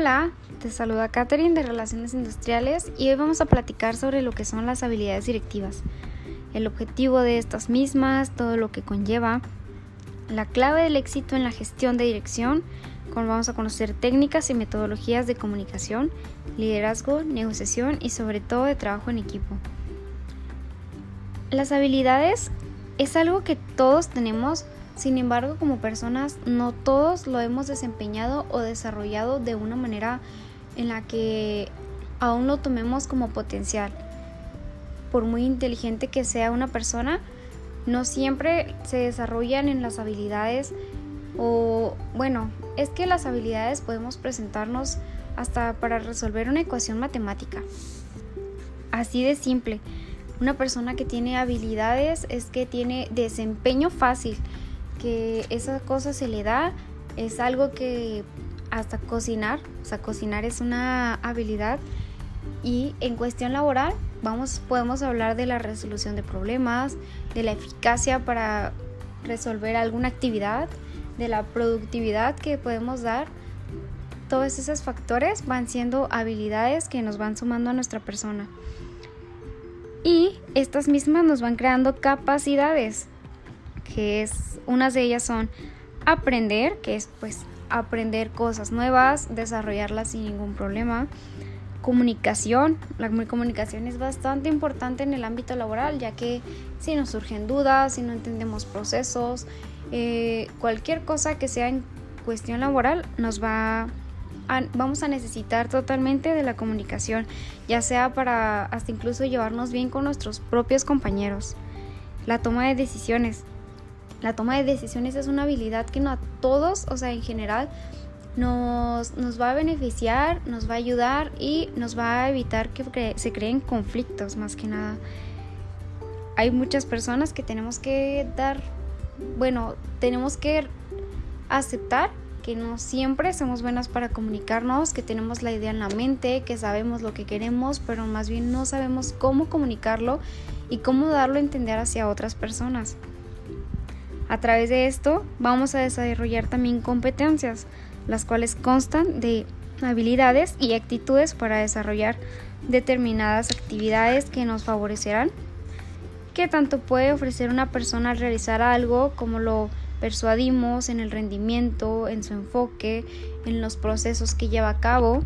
Hola, te saluda Katherine de Relaciones Industriales y hoy vamos a platicar sobre lo que son las habilidades directivas, el objetivo de estas mismas, todo lo que conlleva, la clave del éxito en la gestión de dirección, como vamos a conocer técnicas y metodologías de comunicación, liderazgo, negociación y sobre todo de trabajo en equipo. Las habilidades es algo que todos tenemos sin embargo, como personas, no todos lo hemos desempeñado o desarrollado de una manera en la que aún lo tomemos como potencial. Por muy inteligente que sea una persona, no siempre se desarrollan en las habilidades o bueno, es que las habilidades podemos presentarnos hasta para resolver una ecuación matemática. Así de simple. Una persona que tiene habilidades es que tiene desempeño fácil que esa cosa se le da, es algo que hasta cocinar, o sea, cocinar es una habilidad y en cuestión laboral vamos podemos hablar de la resolución de problemas, de la eficacia para resolver alguna actividad, de la productividad que podemos dar. Todos esos factores van siendo habilidades que nos van sumando a nuestra persona. Y estas mismas nos van creando capacidades que es, unas de ellas son aprender, que es pues aprender cosas nuevas, desarrollarlas sin ningún problema. Comunicación, la comunicación es bastante importante en el ámbito laboral, ya que si nos surgen dudas, si no entendemos procesos, eh, cualquier cosa que sea en cuestión laboral nos va vamos a necesitar totalmente de la comunicación, ya sea para hasta incluso llevarnos bien con nuestros propios compañeros. La toma de decisiones. La toma de decisiones es una habilidad que no a todos, o sea, en general, nos, nos va a beneficiar, nos va a ayudar y nos va a evitar que se creen conflictos más que nada. Hay muchas personas que tenemos que dar, bueno, tenemos que aceptar que no siempre somos buenas para comunicarnos, que tenemos la idea en la mente, que sabemos lo que queremos, pero más bien no sabemos cómo comunicarlo y cómo darlo a entender hacia otras personas. A través de esto vamos a desarrollar también competencias, las cuales constan de habilidades y actitudes para desarrollar determinadas actividades que nos favorecerán, que tanto puede ofrecer una persona al realizar algo como lo persuadimos en el rendimiento, en su enfoque, en los procesos que lleva a cabo.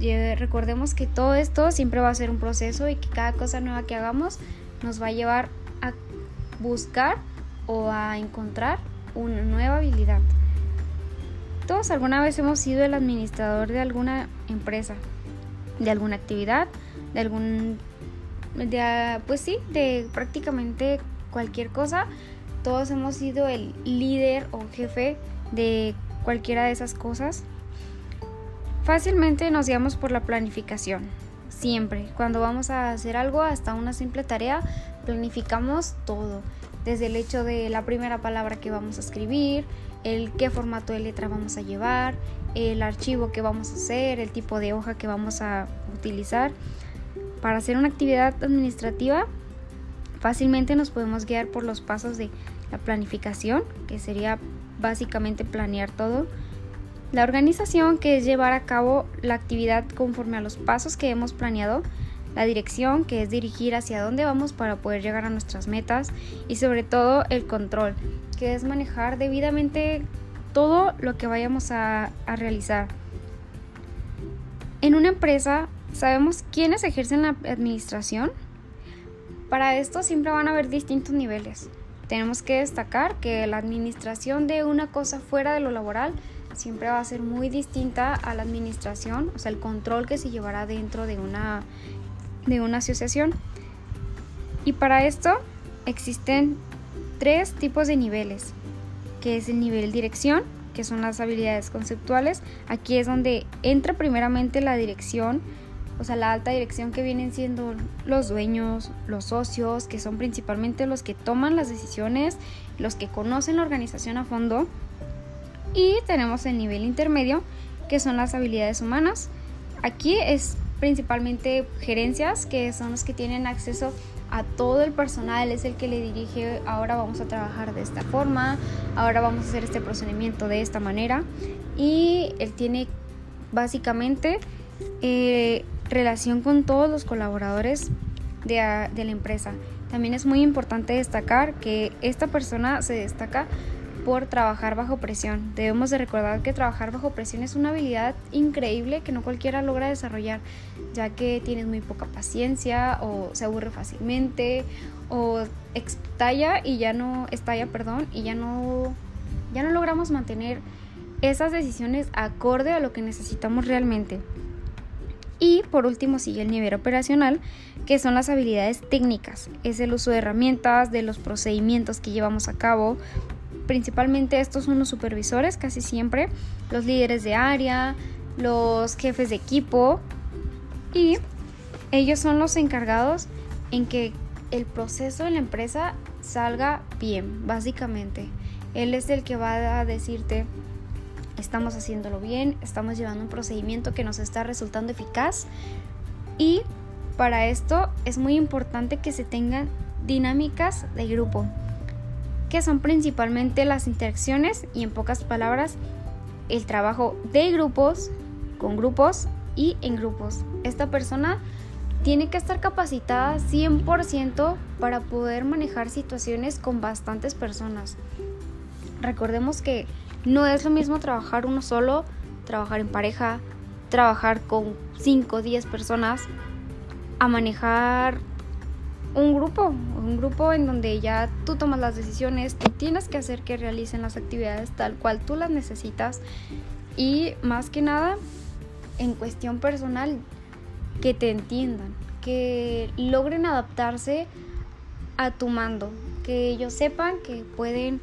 Eh, recordemos que todo esto siempre va a ser un proceso y que cada cosa nueva que hagamos nos va a llevar a buscar o a encontrar una nueva habilidad. Todos alguna vez hemos sido el administrador de alguna empresa, de alguna actividad, de algún de, pues sí, de prácticamente cualquier cosa. Todos hemos sido el líder o jefe de cualquiera de esas cosas. Fácilmente nos guiamos por la planificación. Siempre, cuando vamos a hacer algo, hasta una simple tarea, planificamos todo desde el hecho de la primera palabra que vamos a escribir, el qué formato de letra vamos a llevar, el archivo que vamos a hacer, el tipo de hoja que vamos a utilizar. Para hacer una actividad administrativa, fácilmente nos podemos guiar por los pasos de la planificación, que sería básicamente planear todo. La organización, que es llevar a cabo la actividad conforme a los pasos que hemos planeado la dirección, que es dirigir hacia dónde vamos para poder llegar a nuestras metas, y sobre todo el control, que es manejar debidamente todo lo que vayamos a, a realizar. En una empresa, ¿sabemos quiénes ejercen la administración? Para esto siempre van a haber distintos niveles. Tenemos que destacar que la administración de una cosa fuera de lo laboral siempre va a ser muy distinta a la administración, o sea, el control que se llevará dentro de una de una asociación. Y para esto existen tres tipos de niveles, que es el nivel dirección, que son las habilidades conceptuales. Aquí es donde entra primeramente la dirección, o sea, la alta dirección que vienen siendo los dueños, los socios, que son principalmente los que toman las decisiones, los que conocen la organización a fondo. Y tenemos el nivel intermedio, que son las habilidades humanas. Aquí es principalmente gerencias, que son los que tienen acceso a todo el personal, es el que le dirige, ahora vamos a trabajar de esta forma, ahora vamos a hacer este procedimiento de esta manera y él tiene básicamente eh, relación con todos los colaboradores de, de la empresa. También es muy importante destacar que esta persona se destaca por trabajar bajo presión. Debemos de recordar que trabajar bajo presión es una habilidad increíble que no cualquiera logra desarrollar, ya que tienes muy poca paciencia o se aburre fácilmente o estalla y ya no estalla, perdón, y ya no ya no logramos mantener esas decisiones acorde a lo que necesitamos realmente. Y por último sigue el nivel operacional, que son las habilidades técnicas. Es el uso de herramientas, de los procedimientos que llevamos a cabo, Principalmente estos son los supervisores, casi siempre, los líderes de área, los jefes de equipo y ellos son los encargados en que el proceso en la empresa salga bien, básicamente. Él es el que va a decirte, estamos haciéndolo bien, estamos llevando un procedimiento que nos está resultando eficaz y para esto es muy importante que se tengan dinámicas de grupo que son principalmente las interacciones y en pocas palabras el trabajo de grupos, con grupos y en grupos. Esta persona tiene que estar capacitada 100% para poder manejar situaciones con bastantes personas. Recordemos que no es lo mismo trabajar uno solo, trabajar en pareja, trabajar con 5 o 10 personas, a manejar un grupo, un grupo en donde ya tú tomas las decisiones, tú tienes que hacer que realicen las actividades tal cual tú las necesitas y más que nada en cuestión personal que te entiendan, que logren adaptarse a tu mando, que ellos sepan que pueden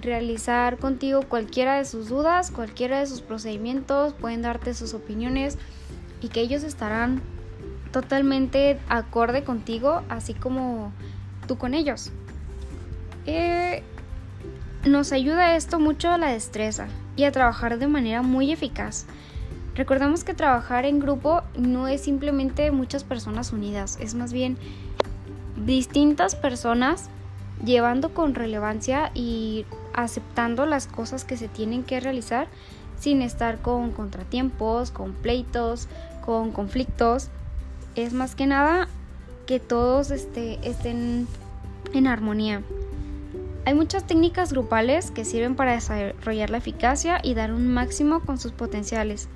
realizar contigo cualquiera de sus dudas, cualquiera de sus procedimientos, pueden darte sus opiniones y que ellos estarán totalmente acorde contigo, así como tú con ellos. Eh, nos ayuda esto mucho a la destreza y a trabajar de manera muy eficaz. Recordemos que trabajar en grupo no es simplemente muchas personas unidas, es más bien distintas personas llevando con relevancia y aceptando las cosas que se tienen que realizar sin estar con contratiempos, con pleitos, con conflictos es más que nada que todos este, estén en armonía. Hay muchas técnicas grupales que sirven para desarrollar la eficacia y dar un máximo con sus potenciales.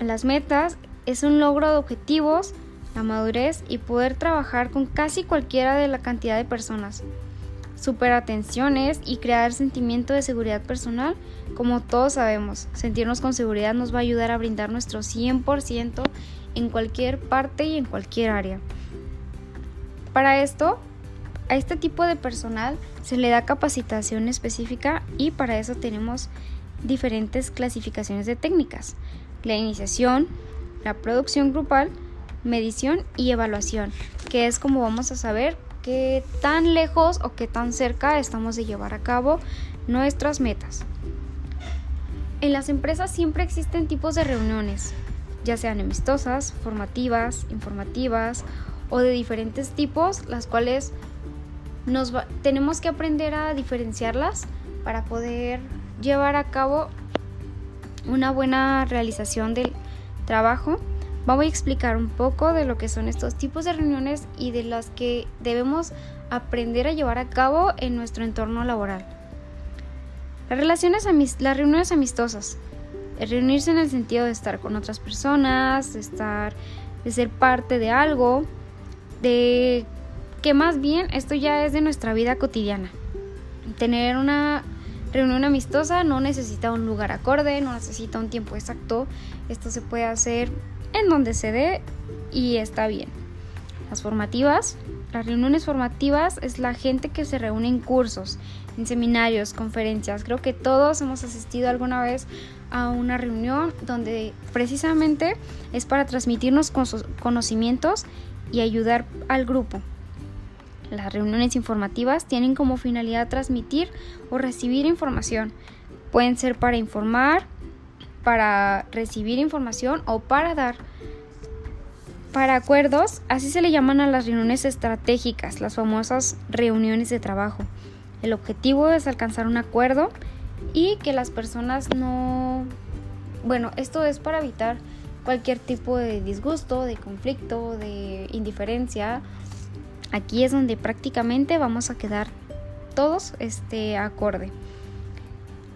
Las metas es un logro de objetivos, la madurez y poder trabajar con casi cualquiera de la cantidad de personas. Superar tensiones y crear sentimiento de seguridad personal, como todos sabemos, sentirnos con seguridad nos va a ayudar a brindar nuestro 100% en cualquier parte y en cualquier área. Para esto, a este tipo de personal se le da capacitación específica y para eso tenemos diferentes clasificaciones de técnicas. La iniciación, la producción grupal, medición y evaluación, que es como vamos a saber qué tan lejos o qué tan cerca estamos de llevar a cabo nuestras metas. En las empresas siempre existen tipos de reuniones, ya sean amistosas, formativas, informativas o de diferentes tipos, las cuales nos tenemos que aprender a diferenciarlas para poder llevar a cabo una buena realización del trabajo. Vamos a explicar un poco de lo que son estos tipos de reuniones y de las que debemos aprender a llevar a cabo en nuestro entorno laboral. Las, reuniones amistosas reunirse en el sentido de estar con otras personas, de estar, de ser parte de algo, de que más bien esto ya es de nuestra vida cotidiana. Tener una reunión amistosa no necesita un lugar acorde, no necesita un tiempo exacto. Esto se puede hacer en donde se dé y está bien. Las formativas, las reuniones formativas es la gente que se reúne en cursos, en seminarios, conferencias. Creo que todos hemos asistido alguna vez a una reunión donde precisamente es para transmitirnos conocimientos y ayudar al grupo. Las reuniones informativas tienen como finalidad transmitir o recibir información. Pueden ser para informar, para recibir información o para dar. Para acuerdos, así se le llaman a las reuniones estratégicas, las famosas reuniones de trabajo. El objetivo es alcanzar un acuerdo y que las personas no, bueno, esto es para evitar cualquier tipo de disgusto, de conflicto, de indiferencia. Aquí es donde prácticamente vamos a quedar todos este acorde.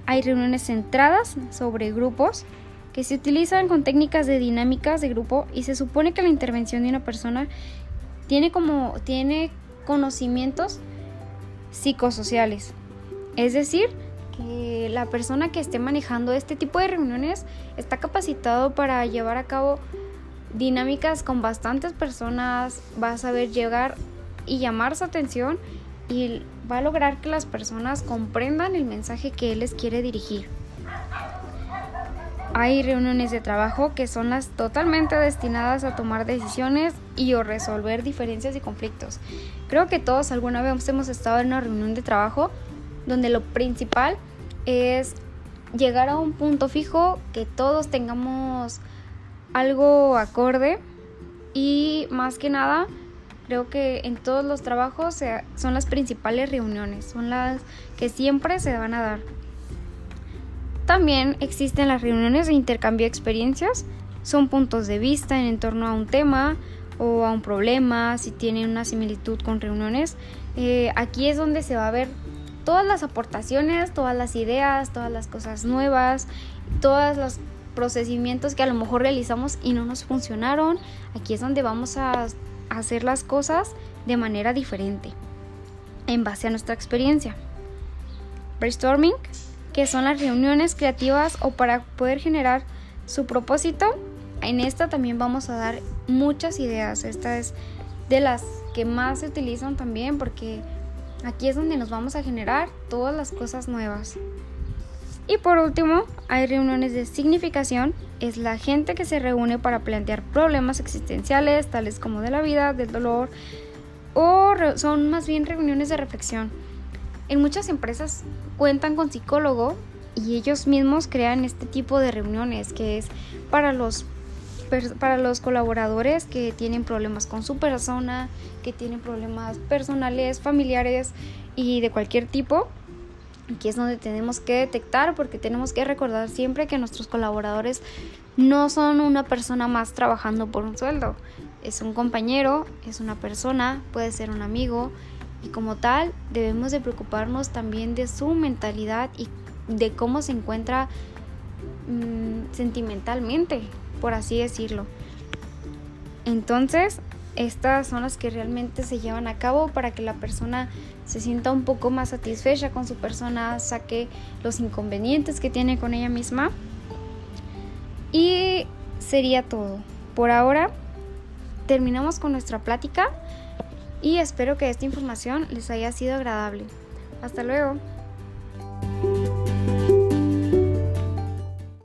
Hay reuniones centradas sobre grupos que se utilizan con técnicas de dinámicas de grupo y se supone que la intervención de una persona tiene como tiene conocimientos psicosociales. Es decir, la persona que esté manejando este tipo de reuniones está capacitado para llevar a cabo dinámicas con bastantes personas, va a saber llegar y llamar su atención y va a lograr que las personas comprendan el mensaje que él les quiere dirigir. Hay reuniones de trabajo que son las totalmente destinadas a tomar decisiones y o resolver diferencias y conflictos. Creo que todos alguna vez hemos estado en una reunión de trabajo donde lo principal es llegar a un punto fijo, que todos tengamos algo acorde y más que nada creo que en todos los trabajos son las principales reuniones, son las que siempre se van a dar. También existen las reuniones de intercambio de experiencias, son puntos de vista en torno a un tema o a un problema, si tienen una similitud con reuniones. Eh, aquí es donde se va a ver todas las aportaciones, todas las ideas, todas las cosas nuevas, todos los procedimientos que a lo mejor realizamos y no nos funcionaron. Aquí es donde vamos a hacer las cosas de manera diferente, en base a nuestra experiencia. Brainstorming que son las reuniones creativas o para poder generar su propósito. En esta también vamos a dar muchas ideas. Esta es de las que más se utilizan también porque aquí es donde nos vamos a generar todas las cosas nuevas. Y por último, hay reuniones de significación. Es la gente que se reúne para plantear problemas existenciales, tales como de la vida, del dolor, o son más bien reuniones de reflexión. En muchas empresas cuentan con psicólogo y ellos mismos crean este tipo de reuniones que es para los para los colaboradores que tienen problemas con su persona, que tienen problemas personales, familiares y de cualquier tipo. Aquí es donde tenemos que detectar porque tenemos que recordar siempre que nuestros colaboradores no son una persona más trabajando por un sueldo. Es un compañero, es una persona, puede ser un amigo, y como tal debemos de preocuparnos también de su mentalidad y de cómo se encuentra mm, sentimentalmente, por así decirlo. Entonces, estas son las que realmente se llevan a cabo para que la persona se sienta un poco más satisfecha con su persona, saque los inconvenientes que tiene con ella misma. Y sería todo. Por ahora, terminamos con nuestra plática y espero que esta información les haya sido agradable. Hasta luego.